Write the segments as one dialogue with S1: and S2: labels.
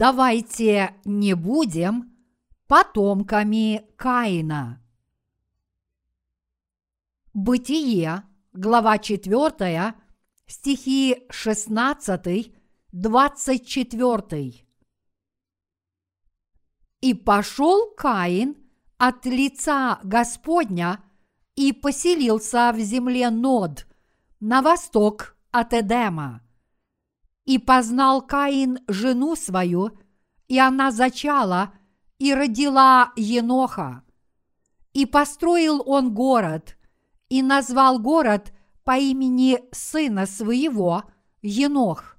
S1: давайте не будем потомками Каина. Бытие, глава 4, стихи 16, 24. И пошел Каин от лица Господня и поселился в земле Нод, на восток от Эдема. И познал Каин жену свою, и она зачала и родила Еноха. И построил он город, и назвал город по имени сына своего Енох.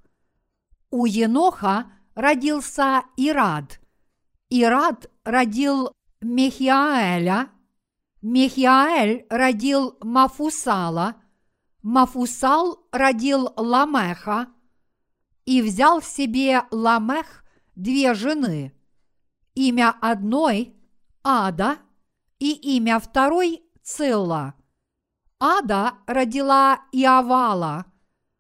S1: У Еноха родился Ирад. Ирад родил Мехиаэля, Мехиаэль родил Мафусала, Мафусал родил Ламеха, и взял себе Ламех две жены, имя одной – Ада, и имя второй – Цилла. Ада родила Иавала,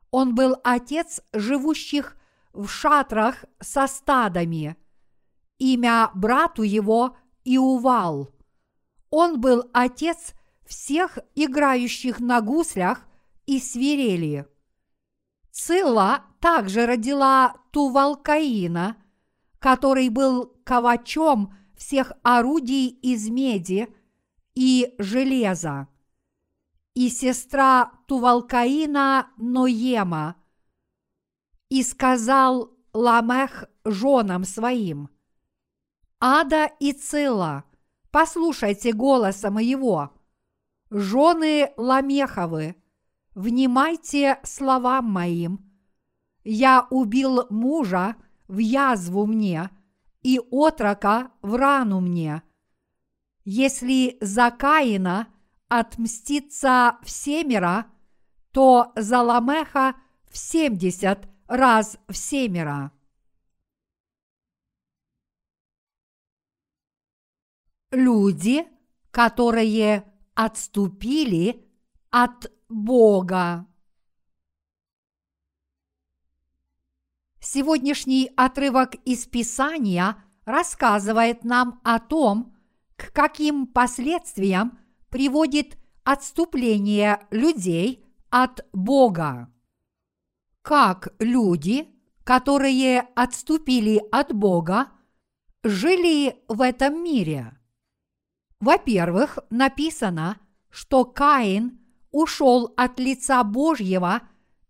S1: он был отец живущих в шатрах со стадами. Имя брату его – Иувал. Он был отец всех играющих на гуслях и свирели. Цилла также родила Тувалкаина, который был ковачом всех орудий из меди и железа, и сестра Тувалкаина Ноема, и сказал Ламех женам своим, Ада и Цила, послушайте голоса моего, жены Ламеховы, внимайте словам моим – я убил мужа в язву мне и отрока в рану мне. Если за Каина отмстится в семеро, то за Ламеха в семьдесят раз в семеро. Люди, которые отступили от Бога. Сегодняшний отрывок из Писания рассказывает нам о том, к каким последствиям приводит отступление людей от Бога. Как люди, которые отступили от Бога, жили в этом мире. Во-первых, написано, что Каин ушел от лица Божьего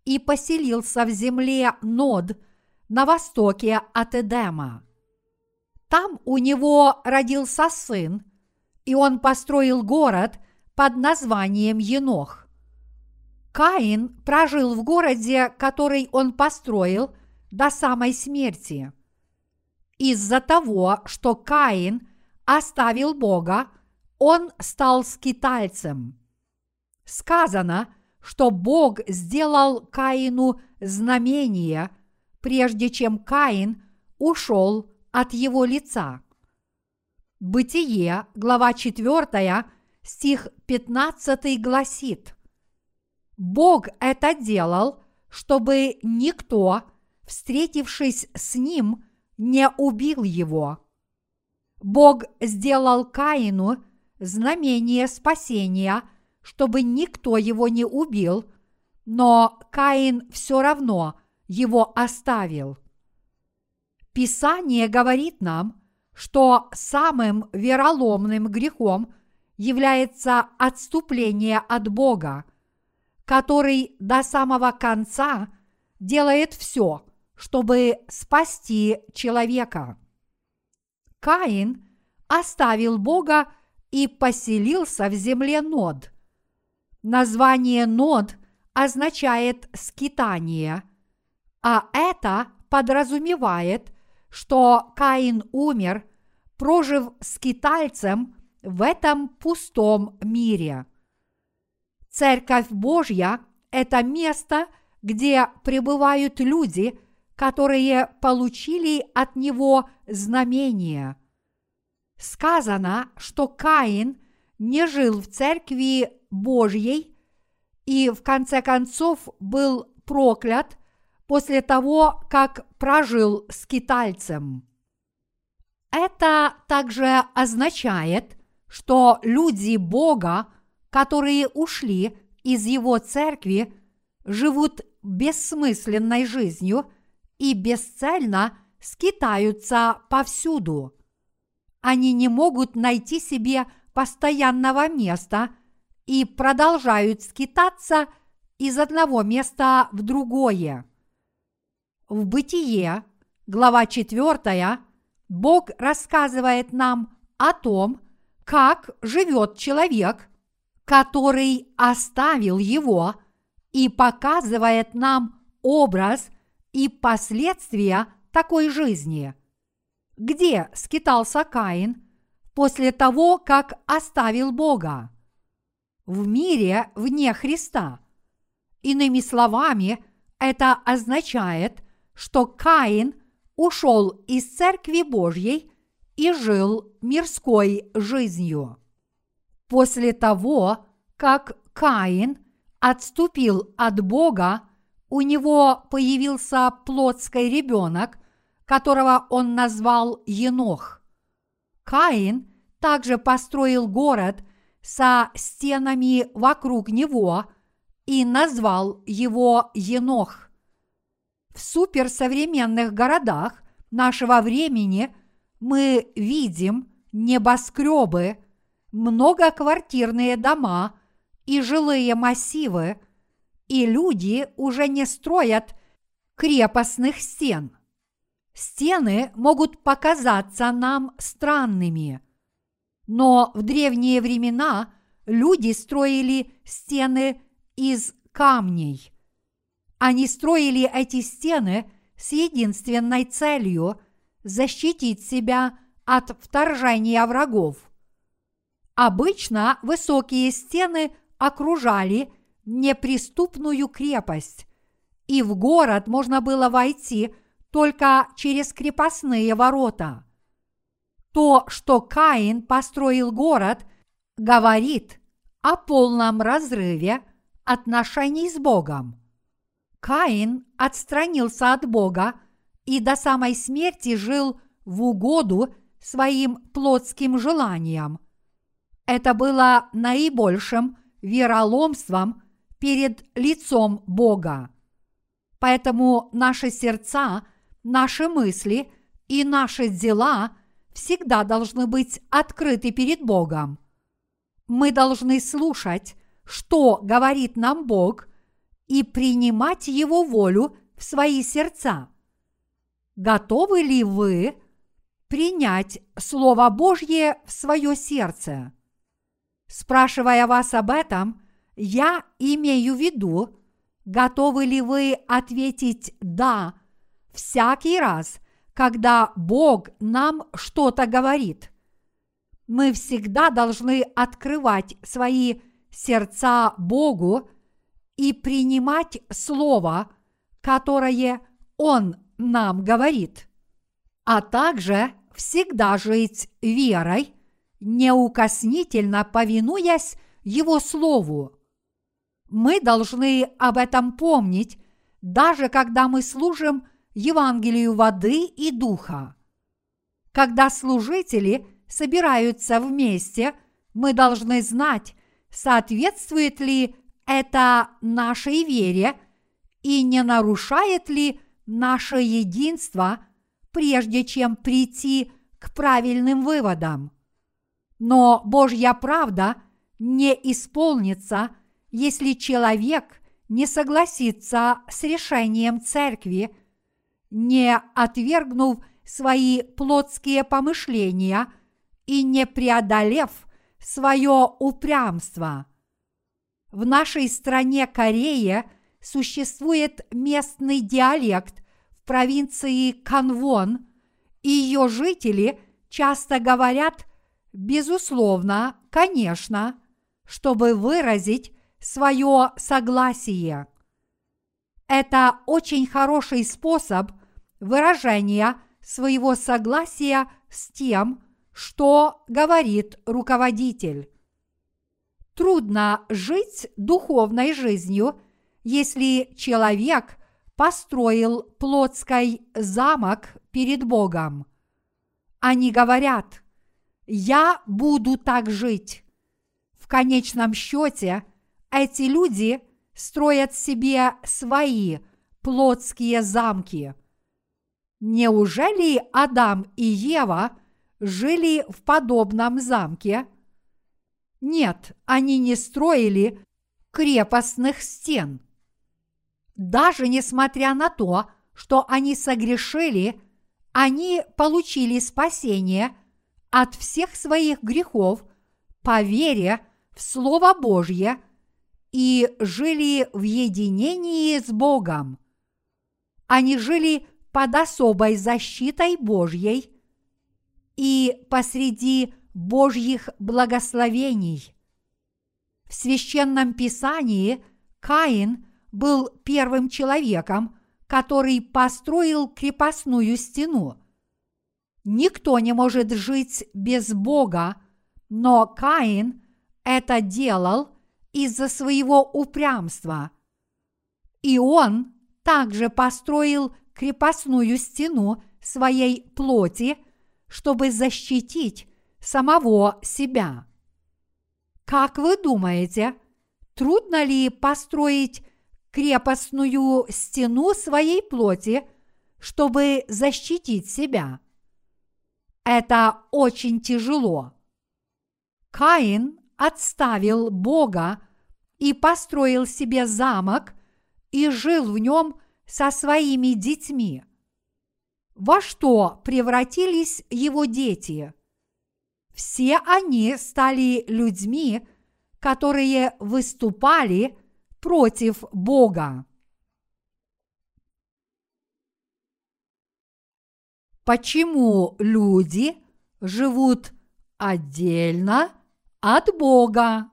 S1: и поселился в земле Нод – на востоке от Эдема. Там у него родился сын, и он построил город под названием Енох. Каин прожил в городе, который он построил, до самой смерти. Из-за того, что Каин оставил Бога, он стал скитальцем. Сказано, что Бог сделал Каину знамение – прежде чем Каин ушел от его лица. Бытие, глава 4, стих 15 гласит «Бог это делал, чтобы никто, встретившись с ним, не убил его. Бог сделал Каину знамение спасения, чтобы никто его не убил, но Каин все равно его оставил. Писание говорит нам, что самым вероломным грехом является отступление от Бога, который до самого конца делает все, чтобы спасти человека. Каин оставил Бога и поселился в земле Нод. Название Нод означает скитание – а это подразумевает, что Каин умер, прожив скитальцем в этом пустом мире. Церковь Божья – это место, где пребывают люди, которые получили от него знамение. Сказано, что Каин не жил в церкви Божьей и в конце концов был проклят после того, как прожил скитальцем. Это также означает, что люди Бога, которые ушли из Его церкви, живут бессмысленной жизнью и бесцельно скитаются повсюду. Они не могут найти себе постоянного места и продолжают скитаться из одного места в другое. В Бытие, глава 4, Бог рассказывает нам о том, как живет человек, который оставил его, и показывает нам образ и последствия такой жизни. Где скитался Каин после того, как оставил Бога? В мире вне Христа. Иными словами, это означает, что Каин ушел из Церкви Божьей и жил мирской жизнью. После того, как Каин отступил от Бога, у него появился плотский ребенок, которого он назвал Енох. Каин также построил город со стенами вокруг него и назвал его Енох. В суперсовременных городах нашего времени мы видим небоскребы, многоквартирные дома и жилые массивы, и люди уже не строят крепостных стен. Стены могут показаться нам странными, но в древние времена люди строили стены из камней – они строили эти стены с единственной целью защитить себя от вторжения врагов. Обычно высокие стены окружали неприступную крепость, и в город можно было войти только через крепостные ворота. То, что Каин построил город, говорит о полном разрыве отношений с Богом. Каин отстранился от Бога и до самой смерти жил в угоду своим плотским желаниям. Это было наибольшим вероломством перед лицом Бога. Поэтому наши сердца, наши мысли и наши дела всегда должны быть открыты перед Богом. Мы должны слушать, что говорит нам Бог – и принимать Его волю в свои сердца. Готовы ли вы принять Слово Божье в свое сердце? Спрашивая вас об этом, я имею в виду, готовы ли вы ответить «да» всякий раз, когда Бог нам что-то говорит. Мы всегда должны открывать свои сердца Богу и принимать Слово, которое Он нам говорит, а также всегда жить верой, неукоснительно повинуясь Его Слову. Мы должны об этом помнить, даже когда мы служим Евангелию воды и духа. Когда служители собираются вместе, мы должны знать, соответствует ли это нашей вере и не нарушает ли наше единство, прежде чем прийти к правильным выводам. Но Божья правда не исполнится, если человек не согласится с решением церкви, не отвергнув свои плотские помышления и не преодолев свое упрямство – в нашей стране Корея существует местный диалект в провинции Канвон, и ее жители часто говорят «безусловно», «конечно», чтобы выразить свое согласие. Это очень хороший способ выражения своего согласия с тем, что говорит руководитель. Трудно жить духовной жизнью, если человек построил плотской замок перед Богом. Они говорят, я буду так жить. В конечном счете эти люди строят себе свои плотские замки. Неужели Адам и Ева жили в подобном замке? Нет, они не строили крепостных стен. Даже несмотря на то, что они согрешили, они получили спасение от всех своих грехов по вере в Слово Божье и жили в единении с Богом. Они жили под особой защитой Божьей и посреди Божьих благословений. В священном писании Каин был первым человеком, который построил крепостную стену. Никто не может жить без Бога, но Каин это делал из-за своего упрямства. И он также построил крепостную стену своей плоти, чтобы защитить самого себя. Как вы думаете, трудно ли построить крепостную стену своей плоти, чтобы защитить себя? Это очень тяжело. Каин отставил Бога и построил себе замок и жил в нем со своими детьми. Во что превратились его дети? Все они стали людьми, которые выступали против Бога. Почему люди живут отдельно от Бога?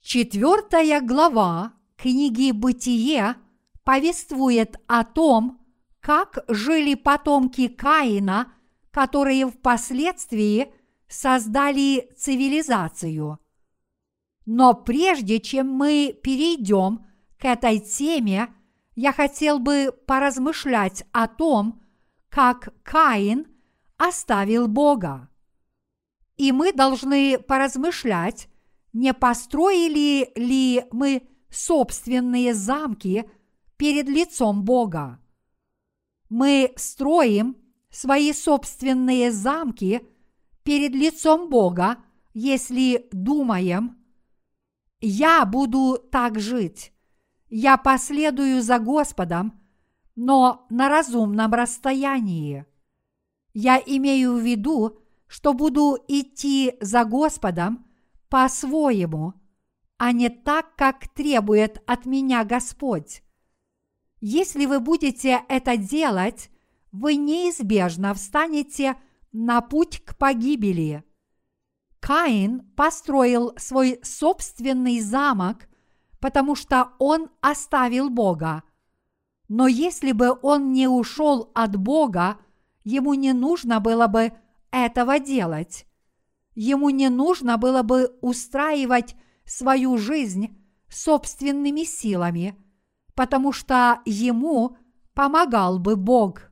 S1: Четвертая глава книги «Бытие» повествует о том, как жили потомки Каина, которые впоследствии создали цивилизацию. Но прежде чем мы перейдем к этой теме, я хотел бы поразмышлять о том, как Каин оставил Бога. И мы должны поразмышлять, не построили ли мы собственные замки перед лицом Бога. Мы строим свои собственные замки перед лицом Бога, если думаем, я буду так жить, я последую за Господом, но на разумном расстоянии. Я имею в виду, что буду идти за Господом по-своему, а не так, как требует от меня Господь. Если вы будете это делать, вы неизбежно встанете на путь к погибели. Каин построил свой собственный замок, потому что он оставил Бога. Но если бы он не ушел от Бога, ему не нужно было бы этого делать. Ему не нужно было бы устраивать свою жизнь собственными силами, потому что ему помогал бы Бог.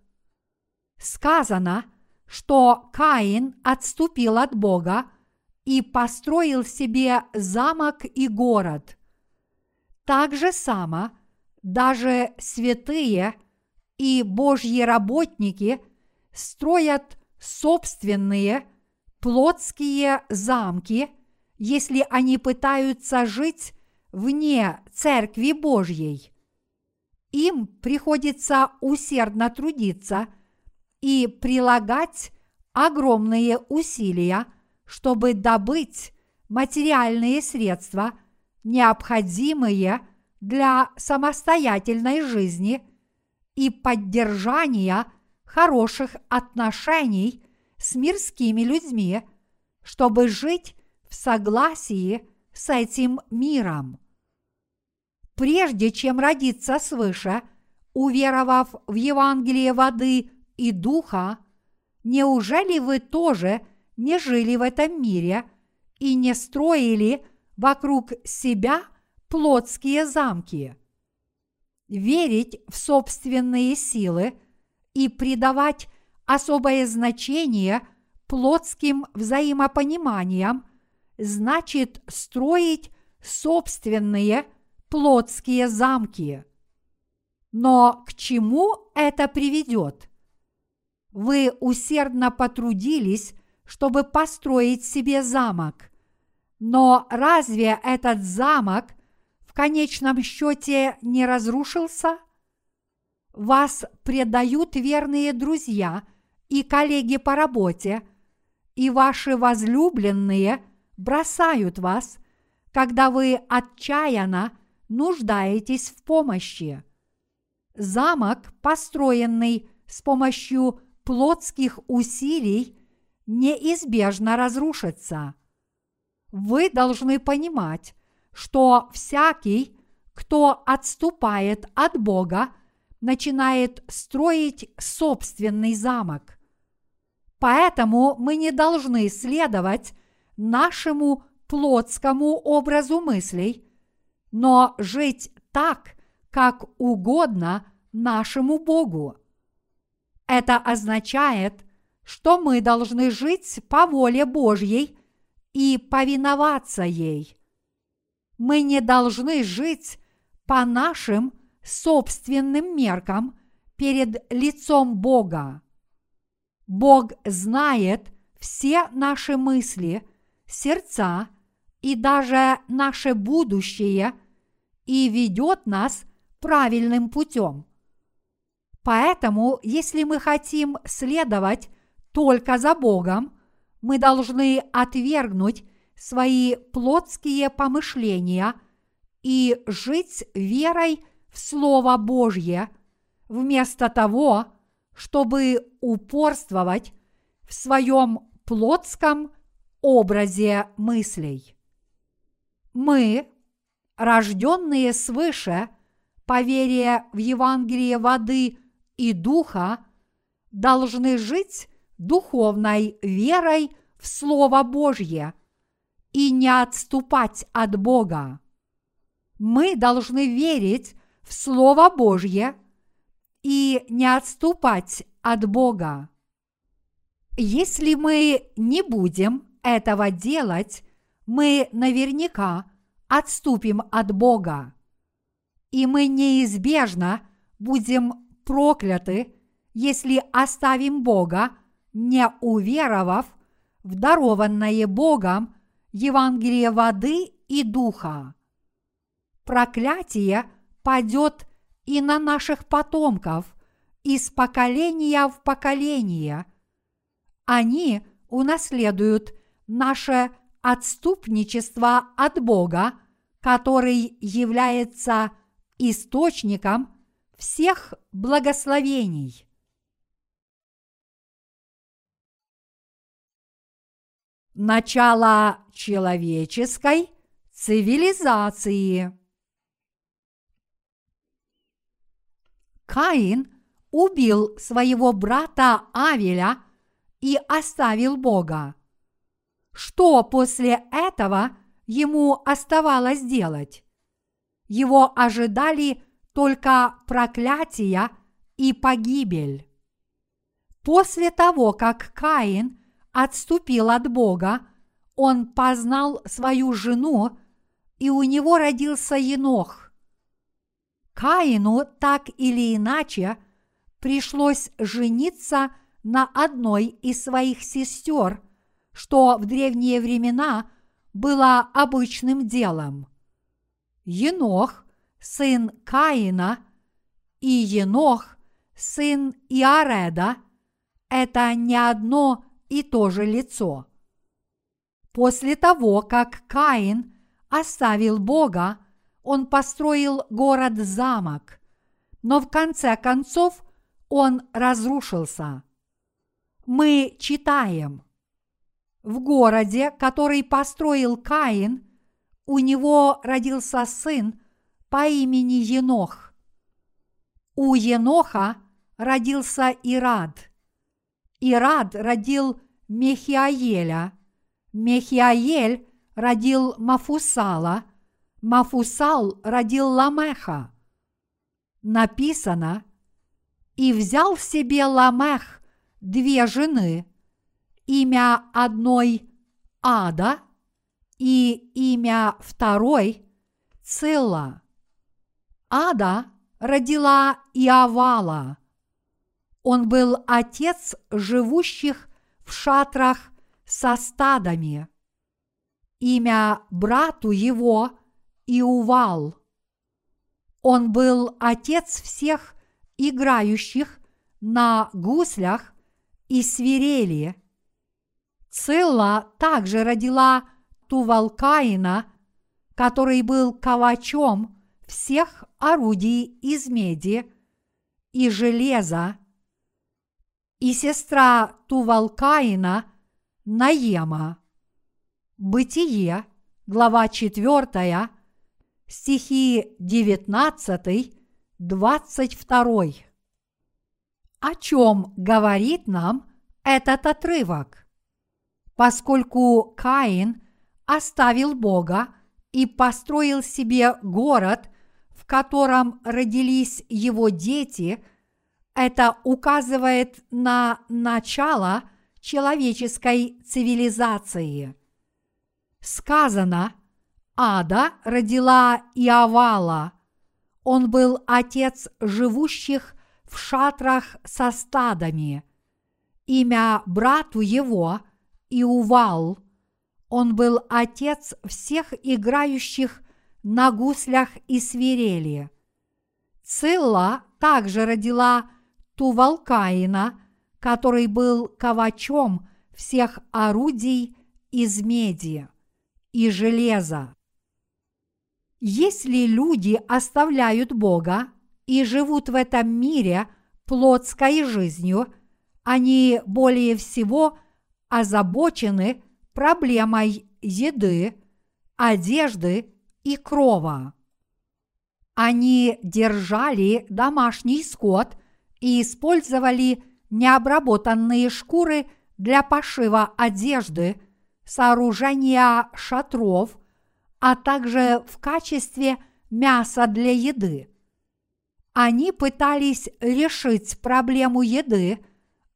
S1: Сказано, что Каин отступил от Бога и построил себе замок и город. Так же само даже святые и Божьи работники строят собственные плотские замки, если они пытаются жить вне Церкви Божьей. Им приходится усердно трудиться и прилагать огромные усилия, чтобы добыть материальные средства, необходимые для самостоятельной жизни и поддержания хороших отношений с мирскими людьми, чтобы жить в согласии с этим миром прежде чем родиться свыше, уверовав в Евангелие воды и духа, неужели вы тоже не жили в этом мире и не строили вокруг себя плотские замки. Верить в собственные силы и придавать особое значение плотским взаимопониманиям значит строить собственные плотские замки. Но к чему это приведет? Вы усердно потрудились, чтобы построить себе замок. Но разве этот замок в конечном счете не разрушился? Вас предают верные друзья и коллеги по работе, и ваши возлюбленные бросают вас, когда вы отчаянно нуждаетесь в помощи. Замок, построенный с помощью плотских усилий, неизбежно разрушится. Вы должны понимать, что всякий, кто отступает от Бога, начинает строить собственный замок. Поэтому мы не должны следовать нашему плотскому образу мыслей, но жить так, как угодно нашему Богу. Это означает, что мы должны жить по воле Божьей и повиноваться ей. Мы не должны жить по нашим собственным меркам перед лицом Бога. Бог знает все наши мысли, сердца и даже наше будущее и ведет нас правильным путем. Поэтому, если мы хотим следовать только за Богом, мы должны отвергнуть свои плотские помышления и жить верой в Слово Божье, вместо того, чтобы упорствовать в своем плотском образе мыслей. Мы, рожденные свыше, по вере в Евангелие воды и духа, должны жить духовной верой в Слово Божье и не отступать от Бога. Мы должны верить в Слово Божье и не отступать от Бога. Если мы не будем этого делать, мы наверняка отступим от Бога. И мы неизбежно будем прокляты, если оставим Бога, не уверовав в дарованное Богом Евангелие воды и духа. Проклятие падет и на наших потомков из поколения в поколение. Они унаследуют наше отступничество от Бога, который является источником всех благословений. Начало человеческой цивилизации. Каин убил своего брата Авеля и оставил Бога. Что после этого ему оставалось делать? Его ожидали только проклятия и погибель. После того, как Каин отступил от Бога, он познал свою жену, и у него родился Енох. Каину так или иначе пришлось жениться на одной из своих сестер, что в древние времена было обычным делом. Енох, сын Каина, и Енох, сын Иареда, это не одно и то же лицо. После того, как Каин оставил Бога, он построил город-замок, но в конце концов он разрушился. Мы читаем. В городе, который построил Каин, у него родился сын по имени Енох. У Еноха родился Ирад. Ирад родил Мехиаеля. Мехиаель родил Мафусала. Мафусал родил Ламеха. Написано, и взял себе Ламех две жены, имя одной Ада и имя второй Цилла. Ада родила Иавала. Он был отец живущих в шатрах со стадами. Имя брату его Иувал. Он был отец всех играющих на гуслях и свирели. Цилла также родила Тувалкаина, который был ковачом всех орудий из меди и железа, и сестра Тувалкаина Наема. Бытие, глава 4, стихи 19, 22. О чем говорит нам этот отрывок? Поскольку Каин оставил Бога и построил себе город, в котором родились его дети, это указывает на начало человеческой цивилизации. Сказано, Ада родила Иавала. Он был отец живущих в шатрах со стадами. Имя брату его – Иувал. Он был отец всех играющих на гуслях и свирели. Цилла также родила Тувалкаина, который был ковачом всех орудий из меди и железа. Если люди оставляют Бога и живут в этом мире плотской жизнью, они более всего озабочены проблемой еды, одежды и крова. Они держали домашний скот и использовали необработанные шкуры для пошива одежды, сооружения шатров, а также в качестве мяса для еды. Они пытались решить проблему еды,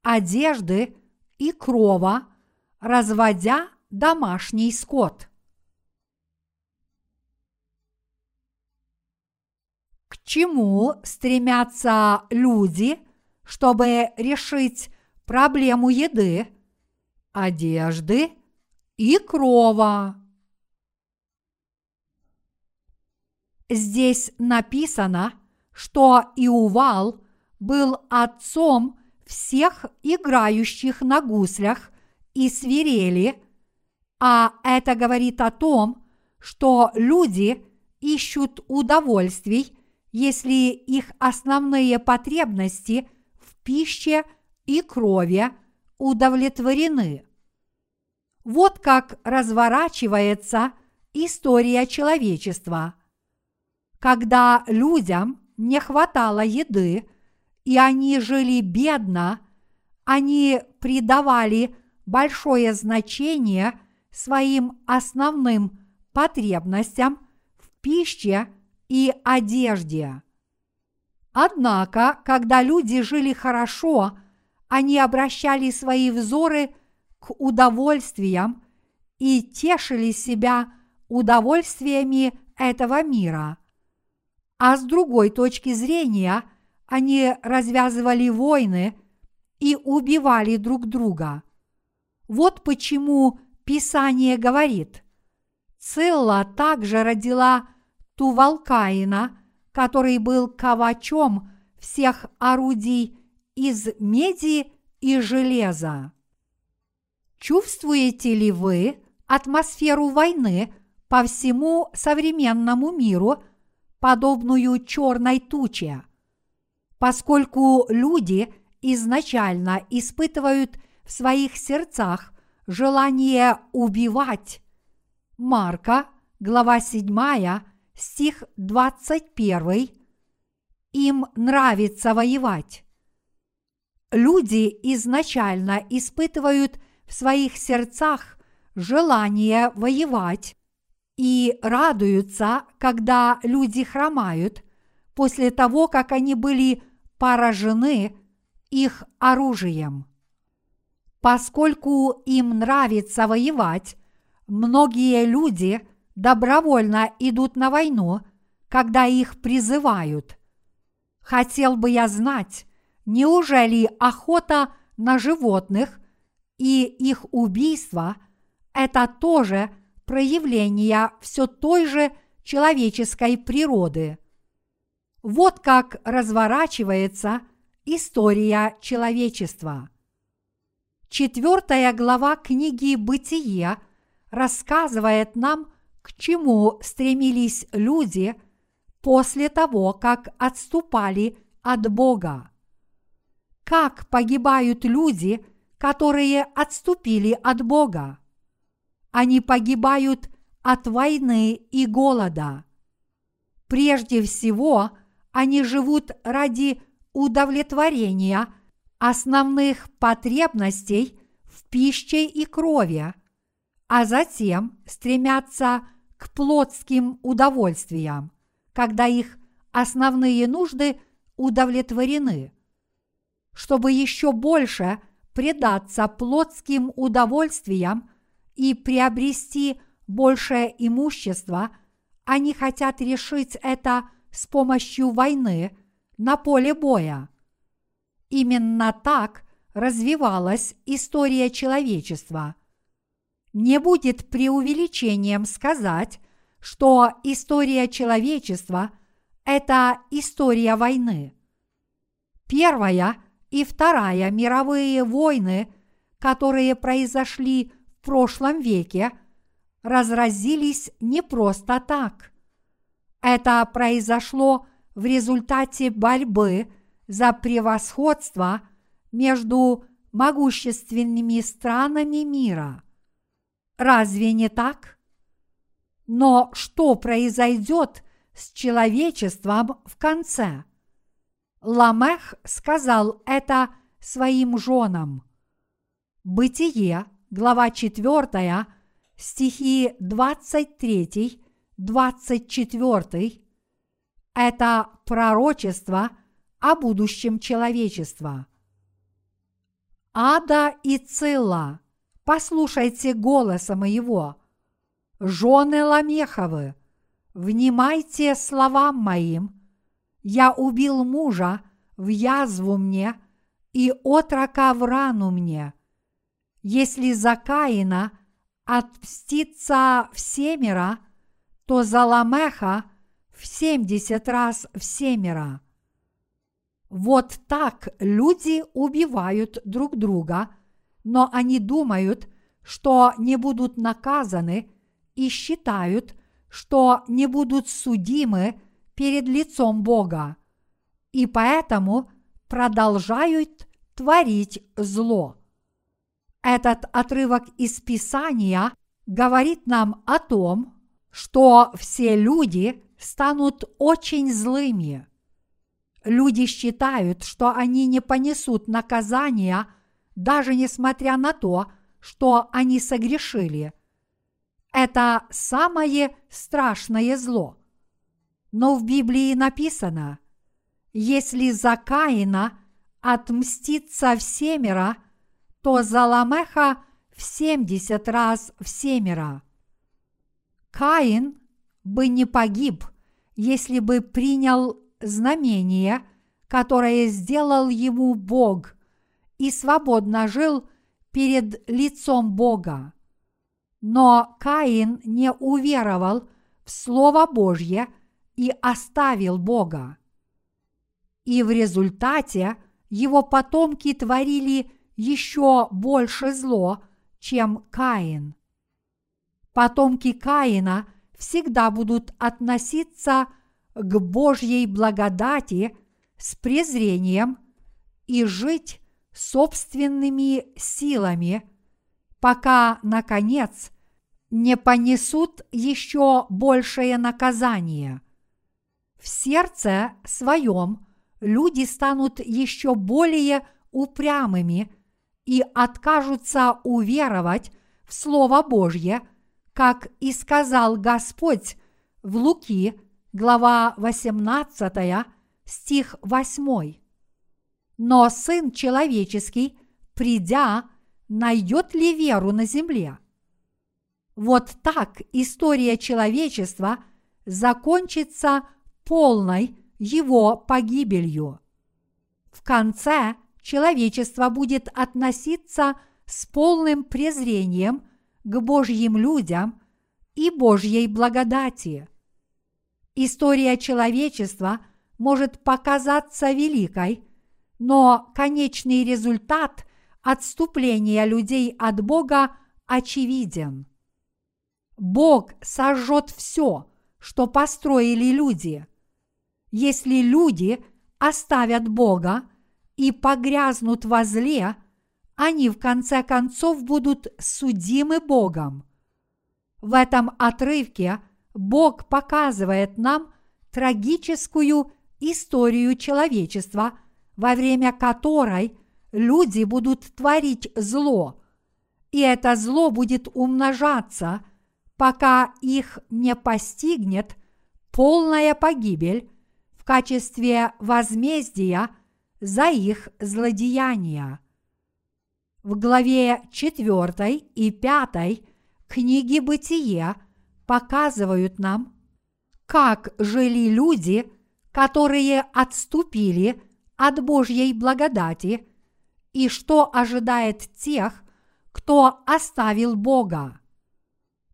S1: одежды и крова, разводя домашний скот. К чему стремятся люди, чтобы решить проблему еды, одежды и крова? Здесь написано, что Иувал был отцом всех играющих на гуслях и свирели, а это говорит о том, что люди ищут удовольствий, если их основные потребности в пище и крови удовлетворены. Вот как разворачивается история человечества. Когда людям не хватало еды, и они жили бедно, они придавали большое значение своим основным потребностям в пище и одежде. Однако, когда люди жили хорошо, они обращали свои взоры к удовольствиям и тешили себя удовольствиями этого мира. А с другой точки зрения, они развязывали войны и убивали друг друга. Вот почему Писание говорит, Цилла также родила Тувалкаина, который был ковачом всех орудий из меди и железа. Чувствуете ли вы атмосферу войны по всему современному миру, подобную черной туче? Поскольку люди изначально испытывают в своих сердцах желание убивать. Марка, глава 7, стих 21. Им нравится воевать. Люди изначально испытывают в своих сердцах желание воевать, и радуются, когда люди хромают, после того, как они были поражены их оружием. Поскольку им нравится воевать, многие люди добровольно идут на войну, когда их призывают. Хотел бы я знать, неужели охота на животных и их убийство – это тоже проявление все той же человеческой природы. Вот как разворачивается история человечества. Четвертая глава книги «Бытие» рассказывает нам, к чему стремились люди после того, как отступали от Бога. Как погибают люди, которые отступили от Бога? Они погибают от войны и голода. Прежде всего, они живут ради удовлетворения основных потребностей в пище и крови, а затем стремятся к плотским удовольствиям, когда их основные нужды удовлетворены. Чтобы еще больше предаться плотским удовольствиям и приобрести большее имущество, они хотят решить это с помощью войны на поле боя. Именно так развивалась история человечества. Не будет преувеличением сказать, что история человечества – это история войны. Первая и Вторая мировые войны, которые произошли в прошлом веке, разразились не просто так. Это произошло в результате борьбы за превосходство между могущественными странами мира. Разве не так? Но что произойдет с человечеством в конце? Ламех сказал это своим женам. Бытие, глава 4, стихи 23, 24 – это пророчество о будущем человечества. Ада и Цилла, послушайте голоса моего. Жены Ламеховы, внимайте словам моим. Я убил мужа в язву мне и отрока в рану мне. Если за Каина отмстится в семеро, то за Ламеха в семьдесят раз в семеро. Вот так люди убивают друг друга, но они думают, что не будут наказаны и считают, что не будут судимы перед лицом Бога, и поэтому продолжают творить зло. Этот отрывок из Писания говорит нам о том, что все люди станут очень злыми. Люди считают, что они не понесут наказания, даже несмотря на то, что они согрешили. Это самое страшное зло. Но в Библии написано, если за Каина отмстится в семеро, то за Ламеха в семьдесят раз в семеро. Каин бы не погиб, если бы принял знамение, которое сделал ему Бог, и свободно жил перед лицом Бога. Но Каин не уверовал в Слово Божье и оставил Бога. И в результате его потомки творили еще больше зло, чем Каин. Потомки Каина всегда будут относиться к Божьей благодати с презрением и жить собственными силами, пока, наконец, не понесут еще большее наказание. В сердце своем люди станут еще более упрямыми и откажутся уверовать в Слово Божье, как и сказал Господь в Луки, глава 18, стих 8. Но Сын Человеческий, придя, найдет ли веру на земле? Вот так история человечества закончится полной его погибелью. В конце человечество будет относиться с полным презрением к Божьим людям и Божьей благодати. История человечества может показаться великой, но конечный результат отступления людей от Бога очевиден. Бог сожжет все, что построили люди. Если люди оставят Бога и погрязнут во зле, они в конце концов будут судимы Богом. В этом отрывке Бог показывает нам трагическую историю человечества, во время которой люди будут творить зло, и это зло будет умножаться, пока их не постигнет полная погибель в качестве возмездия за их злодеяния. В главе 4 и 5 книги «Бытие» показывают нам, как жили люди, которые отступили от Божьей благодати и что ожидает тех, кто оставил Бога.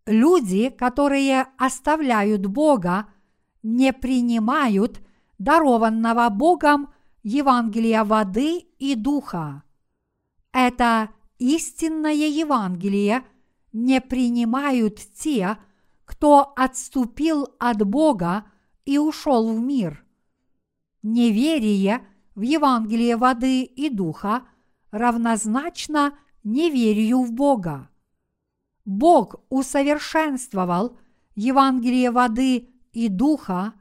S1: Люди, которые оставляют Бога, не принимают дарованного Богом Евангелия воды и духа. Это истинное Евангелие не принимают те, кто отступил от Бога и ушел в мир. Неверие в Евангелие воды и духа равнозначно неверию в Бога. Бог усовершенствовал Евангелие воды и духа,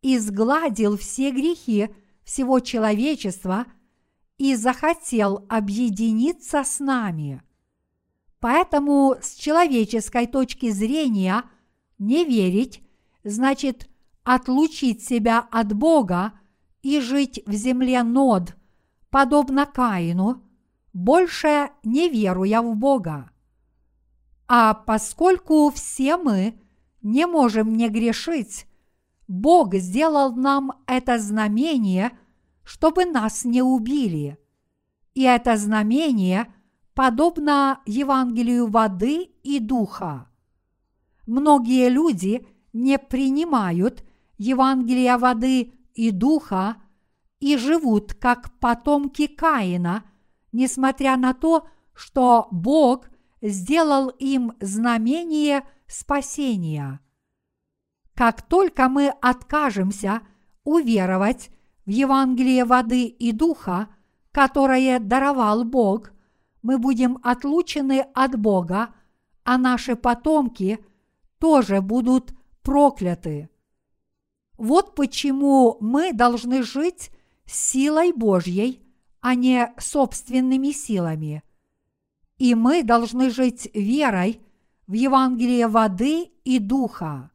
S1: изгладил все грехи всего человечества и захотел объединиться с нами. Поэтому с человеческой точки зрения не верить значит отлучить себя от Бога и жить в земле нод, подобно Каину, больше не веруя в Бога. А поскольку все мы не можем не грешить, Бог сделал нам это знамение, чтобы нас не убили. И это знамение подобно Евангелию воды и духа. Многие люди не принимают Евангелия воды и духа и живут как потомки Каина, несмотря на то, что Бог сделал им знамение спасения. Как только мы откажемся уверовать в Евангелие воды и духа, которое даровал Бог – мы будем отлучены от Бога, а наши потомки тоже будут прокляты. Вот почему мы должны жить силой Божьей, а не собственными силами. И мы должны жить верой в Евангелие воды и духа.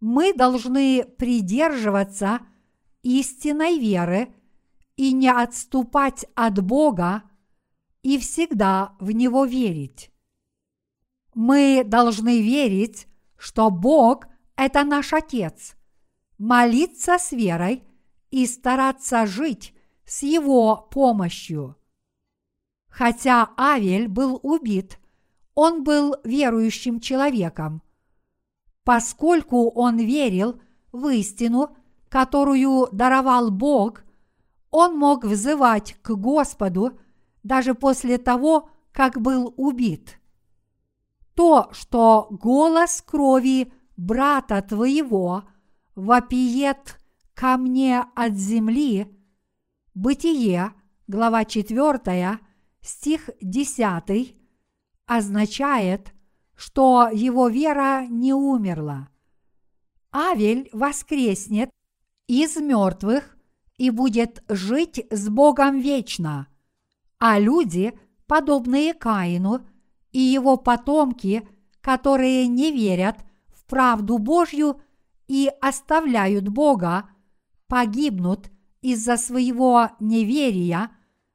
S1: Мы должны придерживаться истинной веры и не отступать от Бога, и всегда в Него верить. Мы должны верить, что Бог – это наш Отец, молиться с верой и стараться жить с Его помощью. Хотя Авель был убит, он был верующим человеком. Поскольку он верил в истину, которую даровал Бог, он мог взывать к Господу – даже после того, как был убит. То, что голос крови брата твоего вопиет ко мне от земли, Бытие, глава 4, стих 10, означает, что его вера не умерла. Авель воскреснет из мертвых и будет жить с Богом вечно а люди, подобные Каину, и его потомки, которые не верят в правду Божью и оставляют Бога, погибнут из-за своего неверия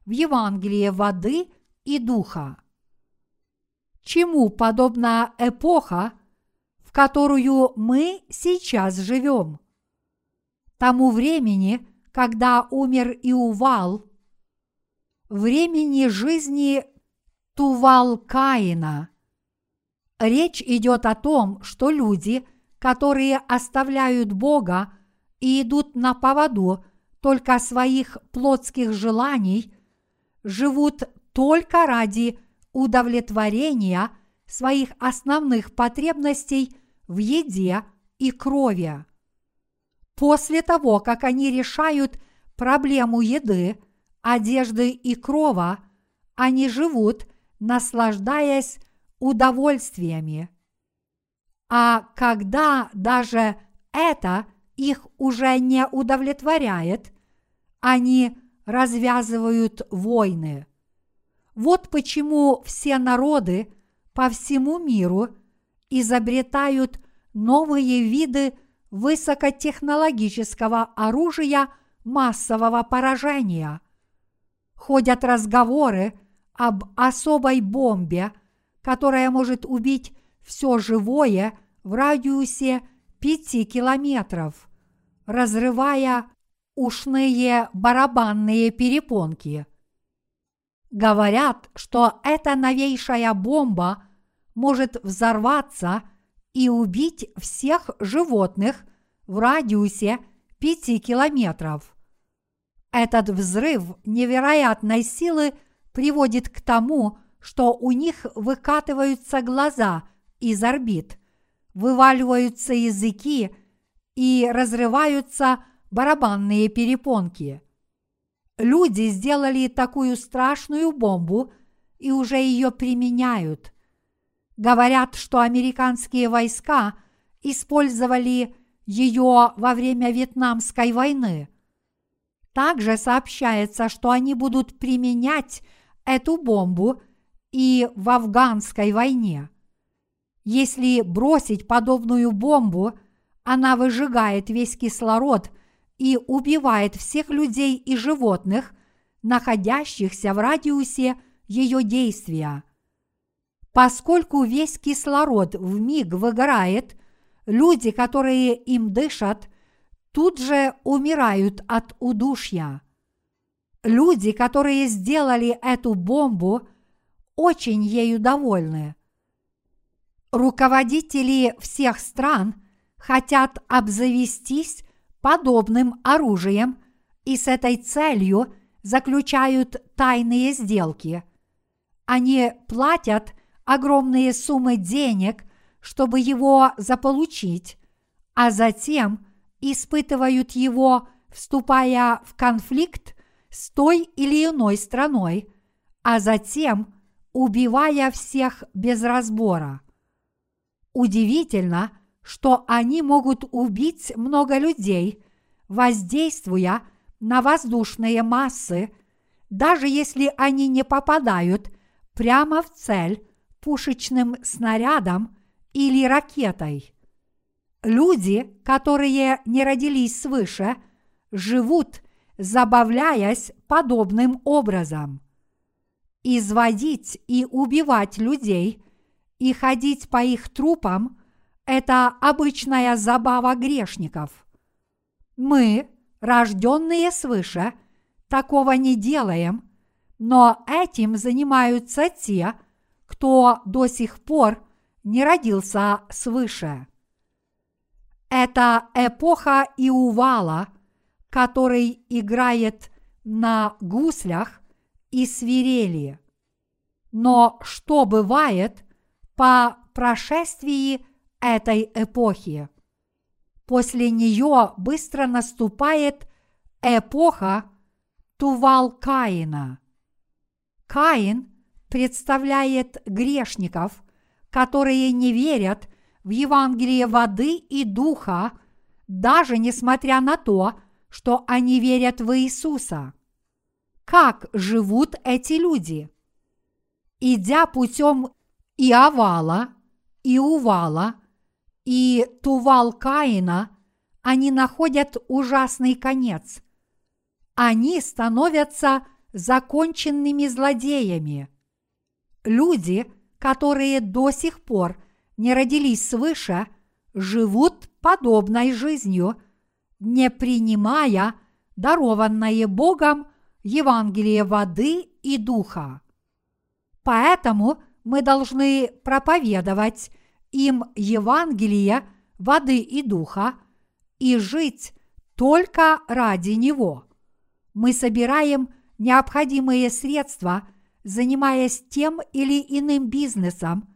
S1: в Евангелие воды и духа. Чему подобна эпоха, в которую мы сейчас живем? Тому времени, когда умер Иувал, времени жизни Тувал Каина. Речь идет о том, что люди, которые оставляют Бога и идут на поводу только своих плотских желаний, живут только ради удовлетворения своих основных потребностей в еде и крови. После того, как они решают проблему еды, одежды и крова, они живут, наслаждаясь удовольствиями. А когда даже это их уже не удовлетворяет, они развязывают войны. Вот почему все народы по всему миру изобретают новые виды высокотехнологического оружия массового поражения. Ходят разговоры об особой бомбе, которая может убить все живое в радиусе пяти километров, разрывая ушные барабанные перепонки. Говорят, что эта новейшая бомба может взорваться и убить всех животных в радиусе пяти километров. Этот взрыв невероятной силы приводит к тому, что у них выкатываются глаза из орбит, вываливаются языки и разрываются барабанные перепонки. Люди сделали такую страшную бомбу и уже ее применяют. Говорят, что американские войска использовали ее во время Вьетнамской войны. Также сообщается, что они будут применять эту бомбу и в афганской войне. Если бросить подобную бомбу, она выжигает весь кислород и убивает всех людей и животных, находящихся в радиусе ее действия. Поскольку весь кислород в миг выгорает, люди, которые им дышат, тут же умирают от удушья. Люди, которые сделали эту бомбу, очень ею довольны. Руководители всех стран хотят обзавестись подобным оружием и с этой целью заключают тайные сделки. Они платят огромные суммы денег, чтобы его заполучить, а затем испытывают его, вступая в конфликт с той или иной страной, а затем убивая всех без разбора. Удивительно, что они могут убить много людей, воздействуя на воздушные массы, даже если они не попадают прямо в цель пушечным снарядом или ракетой. Люди, которые не родились свыше, живут, забавляясь подобным образом изводить и убивать людей и ходить по их трупам – это обычная забава грешников. Мы, рожденные свыше, такого не делаем, но этим занимаются те, кто до сих пор не родился свыше. Это эпоха Иувала, который играет на гуслях и свирели. Но что бывает по прошествии этой эпохи? После нее быстро наступает эпоха Тувал Каина. Каин представляет грешников, которые не верят в Евангелие воды и духа, даже несмотря на то, что они верят в Иисуса – как живут эти люди. Идя путем и Увала и Тувал Каина, они находят ужасный конец. Они становятся законченными злодеями. Люди, которые до сих пор не родились свыше, живут подобной жизнью, не принимая дарованное Богом Евангелие воды и духа. Поэтому мы должны проповедовать им Евангелие воды и духа и жить только ради него. Мы собираем необходимые средства, занимаясь тем или иным бизнесом,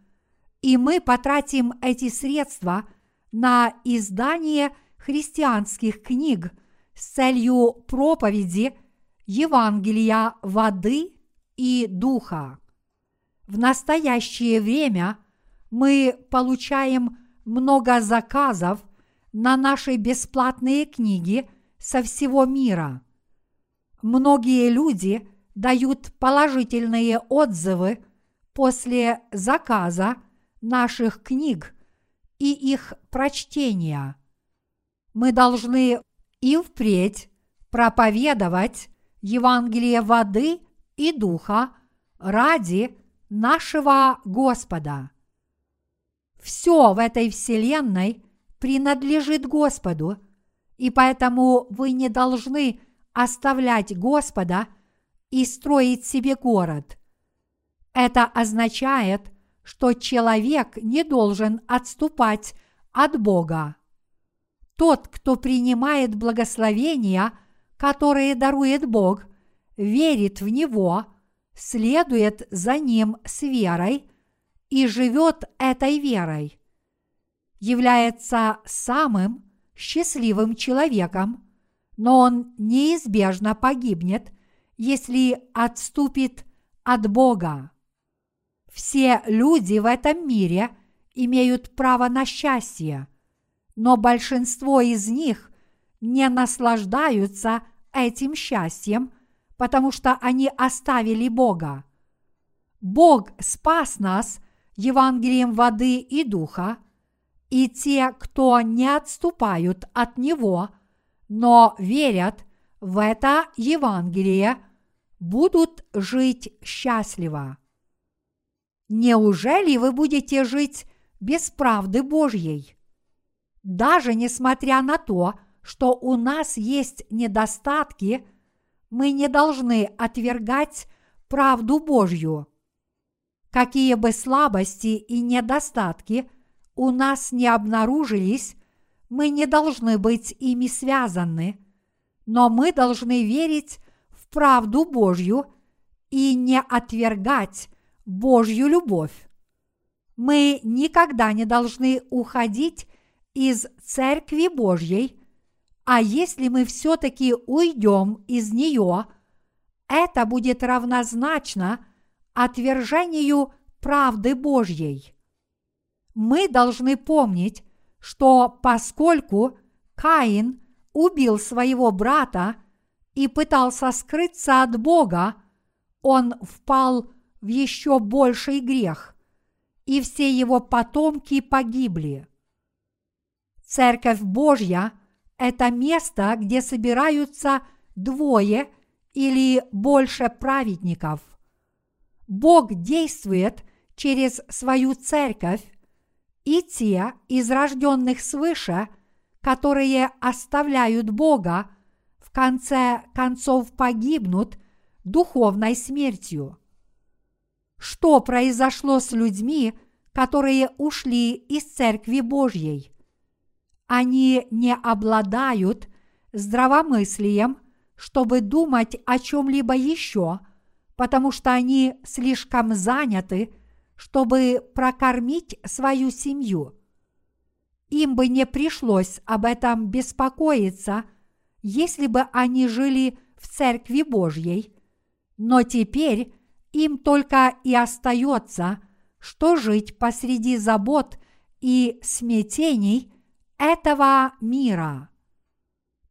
S1: и мы потратим эти средства на издание христианских книг с целью проповеди Евангелия воды и духа. В настоящее время мы получаем много заказов на наши бесплатные книги со всего мира. Многие люди дают положительные отзывы после заказа наших книг и их прочтения. Мы должны и впредь проповедовать Евангелие воды и духа ради нашего Господа. Все в этой вселенной принадлежит Господу, и поэтому вы не должны оставлять Господа и строить себе город. Это означает, что человек не должен отступать от Бога. Тот, кто принимает благословения, которые дарует Бог, верит в Него – следует за ним с верой и живет этой верой, является самым счастливым человеком, но он неизбежно погибнет, если отступит от Бога. Все люди в этом мире имеют право на счастье, но большинство из них не наслаждаются этим счастьем – потому что они оставили Бога. Бог спас нас Евангелием воды и духа, и те, кто не отступают от Него, но верят в это Евангелие, будут жить счастливо. Неужели вы будете жить без правды Божьей? Даже несмотря на то, что у нас есть недостатки – мы не должны отвергать правду Божью. Какие бы слабости и недостатки у нас не обнаружились, мы не должны быть ими связаны, но мы должны верить правду Божью и не отвергать Божью любовь. Мы никогда не должны уходить из Церкви Божьей а если мы все-таки уйдем из нее, это будет равнозначно отвержению правды Божьей. Мы должны помнить, что поскольку Каин убил своего брата и пытался скрыться от Бога, он впал в еще больший грех, и все его потомки погибли. Церковь Божья это место, где собираются двое или больше праведников. Бог действует через свою церковь, и те из рожденных свыше, которые оставляют Бога, конце концов погибнут духовной смертью. Что произошло с людьми, которые ушли из Церкви Божьей? Они не обладают здравомыслием, чтобы думать о чем-либо еще, потому что они слишком заняты, чтобы прокормить свою семью. Им бы не пришлось об этом беспокоиться, если бы они жили в Церкви Божьей, но теперь им только и остается, что жить посреди забот и смятений – этого мира.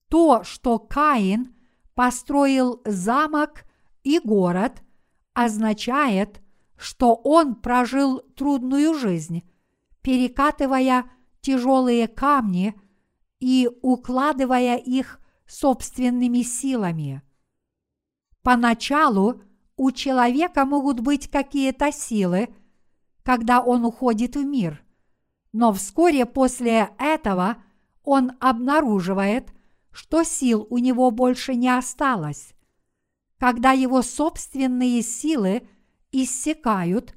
S1: То, что Каин построил замок и город, означает, что он прожил трудную жизнь, перекатывая тяжелые камни и укладывая их собственными силами. Поначалу у человека могут быть какие-то силы, когда он уходит в мир, но вскоре после этого он обнаруживает, что сил у него больше не осталось. Когда его собственные силы иссякают,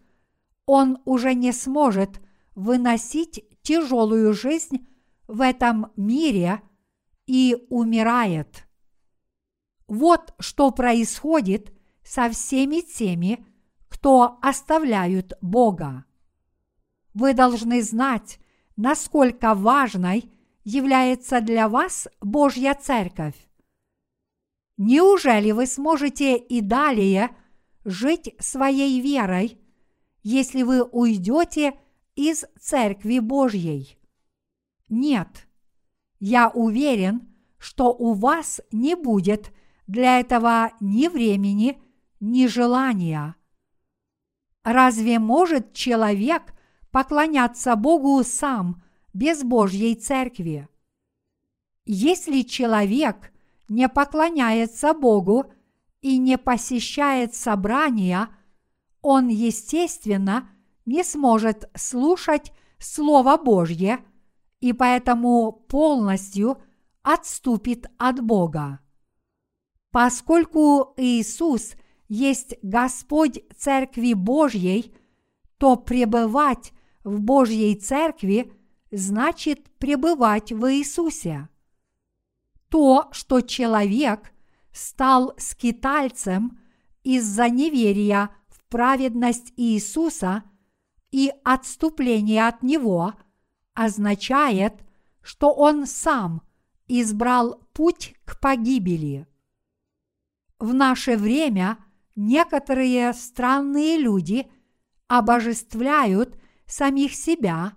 S1: он уже не сможет выносить тяжелую жизнь в этом мире и умирает. Вот что происходит со всеми теми, кто оставляют Бога. Вы должны знать, насколько важной является для вас Божья Церковь. Неужели вы сможете и далее жить своей верой, если вы уйдете из Церкви Божьей? Нет. Я уверен, что у вас не будет для этого ни времени, ни желания. Разве может человек поклоняться Богу сам без Божьей Церкви? Если человек не поклоняется Богу и не посещает собрания, он, естественно, не сможет слушать Слово Божье и поэтому полностью отступит от Бога. Поскольку Иисус есть Господь Церкви Божьей, то пребывать в Божьей Церкви значит пребывать в Иисусе. То, что человек стал скитальцем из-за неверия в праведность Иисуса и отступления от Него, означает, что он сам избрал путь к погибели. В наше время некоторые странные люди обожествляют самих себя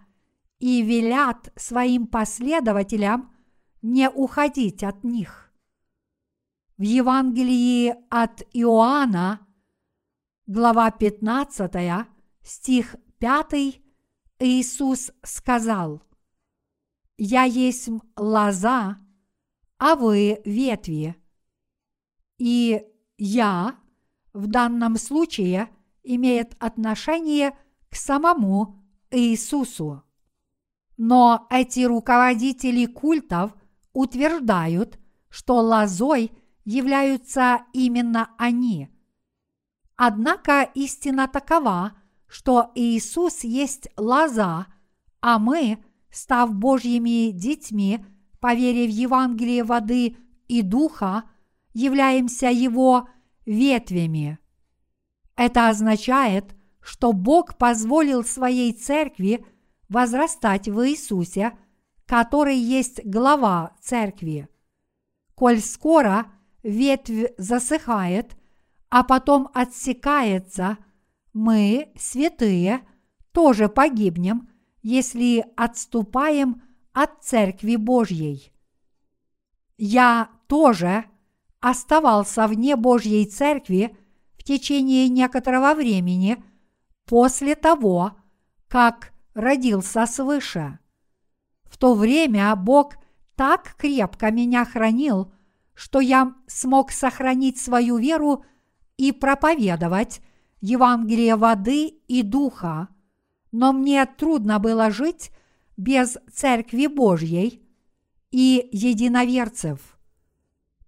S1: и велят своим последователям не уходить от них. В Евангелии от Иоанна, глава 15, стих 5, Иисус сказал, «Я есть лоза, а вы ветви». И «я» в данном случае имеет отношение к самому Иисусу. Но эти руководители культов утверждают, что лозой являются именно они. Однако истина такова, что Иисус есть лоза, а мы, став Божьими детьми, по вере в Евангелие воды и духа, являемся Его ветвями. Это означает, что Бог позволил своей церкви возрастать в Иисусе, который есть глава церкви. Коль скоро ветвь засыхает, а потом отсекается, мы, святые, тоже погибнем, если отступаем от Церкви Божьей. Я тоже оставался вне Божьей Церкви в течение некоторого времени после того, как родился свыше. В то время Бог так крепко меня хранил, что я смог сохранить свою веру и проповедовать Евангелие воды и духа, но мне трудно было жить без Церкви Божьей и единоверцев.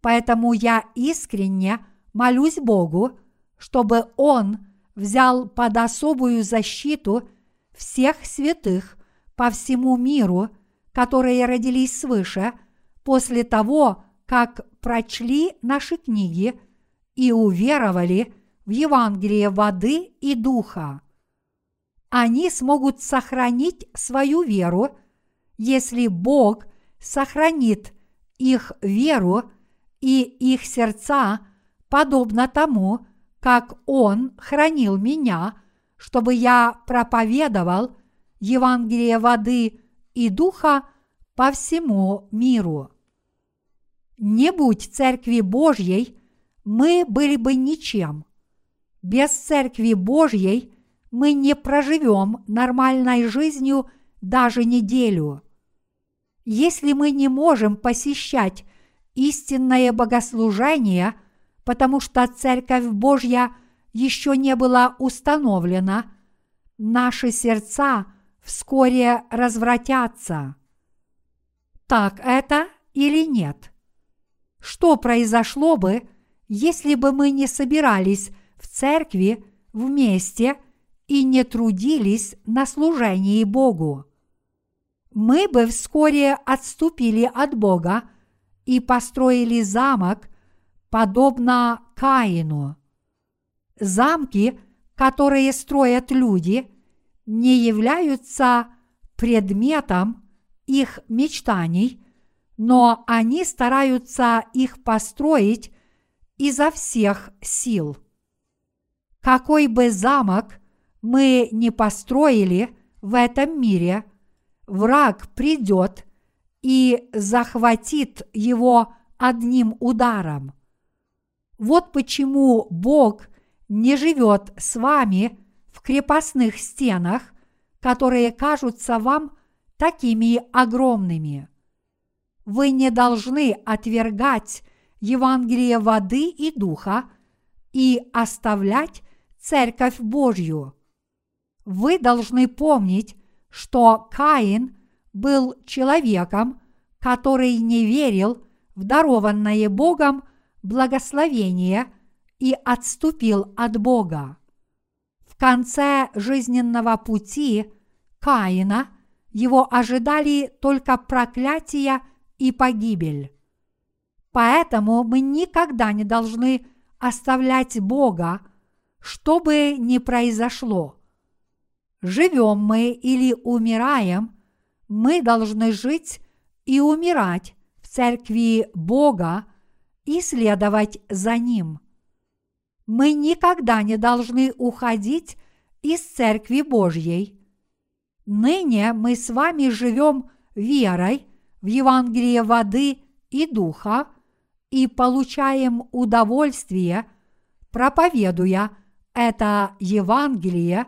S1: Поэтому я искренне молюсь Богу, чтобы Он взял под особую защиту всех святых по всему миру, которые родились свыше, после того, как прочли наши книги и уверовали в Евангелие воды и духа. Они смогут сохранить свою веру, если Бог сохранит их веру и их сердца подобно тому, как Он хранил меня, чтобы я проповедовал Евангелие воды и духа по всему миру. Не будь Церкви Божьей, мы были бы ничем. Без Церкви Божьей мы не проживем нормальной жизнью даже неделю. Если мы не можем посещать истинное богослужение, потому что Церковь Божья еще не была установлена, наши сердца вскоре развратятся. Так это или нет? Что произошло бы, если бы мы не собирались в церкви вместе и не трудились на служении Богу? Мы бы вскоре отступили от Бога и построили замок, подобно Каину. Замки, которые строят люди, не являются предметом их мечтаний, но они стараются их построить изо всех сил. Какой бы замок мы ни построили в этом мире, враг придет и захватит его одним ударом. Вот почему Бог не живет с вами в крепостных стенах, которые кажутся вам такими огромными. Вы не должны отвергать Евангелие воды и духа и оставлять Церковь Божью. Вы должны помнить, что Каин был человеком, который не верил в дарованное Богом благословение и отступил от Бога. В конце жизненного пути Каина его ожидали только проклятия и погибель. Поэтому мы никогда не должны оставлять Бога, что бы ни произошло. Живем мы или умираем, мы должны жить и умирать в церкви Бога и следовать за Ним. Мы никогда не должны уходить из церкви Божьей. Ныне мы с вами живем верой в Евангелие воды и духа и получаем удовольствие, проповедуя это Евангелие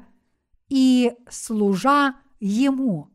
S1: и служа Ему.